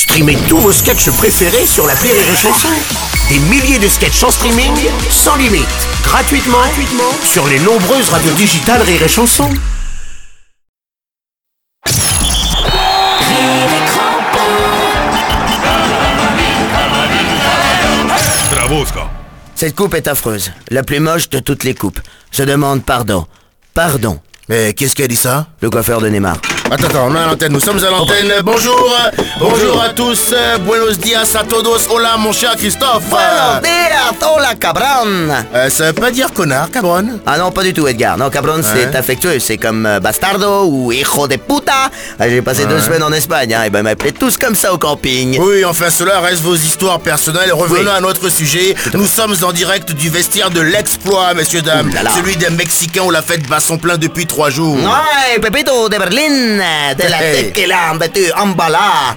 Streamez tous vos sketchs préférés sur la Rire et Chanson. Des milliers de sketchs en streaming, sans limite, gratuitement, gratuitement sur les nombreuses radios digitales Rire et Chanson. Bravosca. Cette coupe est affreuse, la plus moche de toutes les coupes. Je demande pardon. Pardon. Mais qu'est-ce qui a dit ça? Le coiffeur de Neymar. Attends, attends, on est à l'antenne, nous sommes à l'antenne. Bonjour, bonjour à tous, buenos dias a todos. Hola, mon cher Christophe. Buenos dias, hola cabron Euh, ça veut pas dire connard, cabron? Ah non, pas du tout Edgar. Non, cabron c'est affectueux. C'est comme euh, bastardo ou hijo de puta. Ah, J'ai passé deux semaines en Espagne, hein, et ben ils m'appelaient tous comme ça au camping. Oui, enfin, cela reste vos histoires personnelles. Revenons Oui. à notre sujet. Nous sommes en direct du vestiaire de l'exploit, messieurs, dames. Ouh là là. Celui des Mexicains où la fête bat son plein depuis trois jours. Ouais, Pepito de Berlin, la Hey. tequila.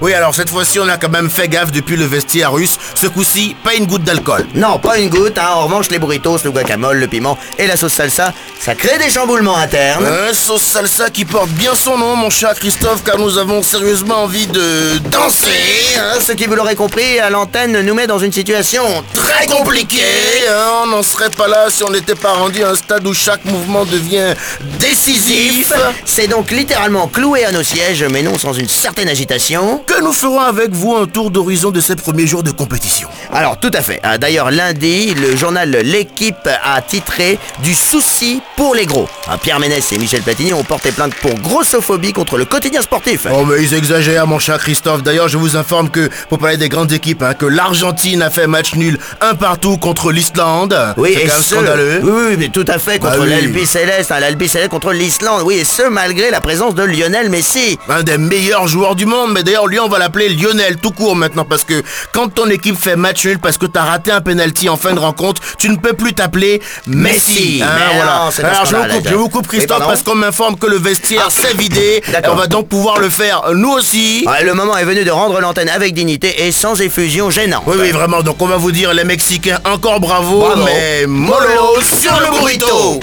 Oui, alors cette fois-ci, on a quand même fait gaffe depuis le vestiaire russe. Ce coup-ci, pas une goutte d'alcool. Non, pas une goutte, hein. En revanche, les burritos, le guacamole, le piment et la sauce salsa, ça crée des chamboulements internes. Un sauce salsa qui porte bien son nom, mon cher Christophe, car nous avons sérieusement envie de danser. Hein, ce qui vous l'aurez compris, à l'antenne nous met dans une situation Très compliqué, hein, on n'en serait pas là si on n'était pas rendu à un stade où chaque mouvement devient décisif. C'est donc littéralement cloué à nos sièges, mais non sans une certaine agitation. Que nous ferons avec vous un tour d'horizon de ces premiers jours de compétition. Alors, tout à fait. Ah, D'ailleurs, lundi, le journal L'équipe a titré Du souci pour les gros. Ah, Pierre Ménès et Michel Platini ont porté plainte pour grossophobie contre le quotidien sportif. Oh mais ils exagèrent mon cher Christophe. D'ailleurs je vous informe que, pour parler des grandes équipes, hein, que l'Argentine a fait match nul un partout contre l'Islande. Oui, C'est scandaleux. oui, oui, mais tout à fait, contre Bah oui. l'Albi Céleste, hein, l'Albi Céleste contre l'Islande, oui, et ce, malgré la présence de Lionel Messi. Un des meilleurs joueurs du monde, mais d'ailleurs lui on va l'appeler Lionel tout court maintenant parce que quand ton équipe fait match nul parce que t'as raté un penalty en fin de rencontre, tu ne peux plus t'appeler Messi. Messi. Hein, voilà. non, Alors je vous coupe, je vous coupe Christophe parce qu'on m'informe que le vestiaire s'est vidé. Et on va donc pouvoir le faire nous aussi. Ouais, le moment est venu de rendre l'antenne avec dignité et sans effusion gênante. Oui, oui, vraiment. Donc, on va vous dire, les Mexicains, encore bravo, Bravo. mais mollo sur le burrito.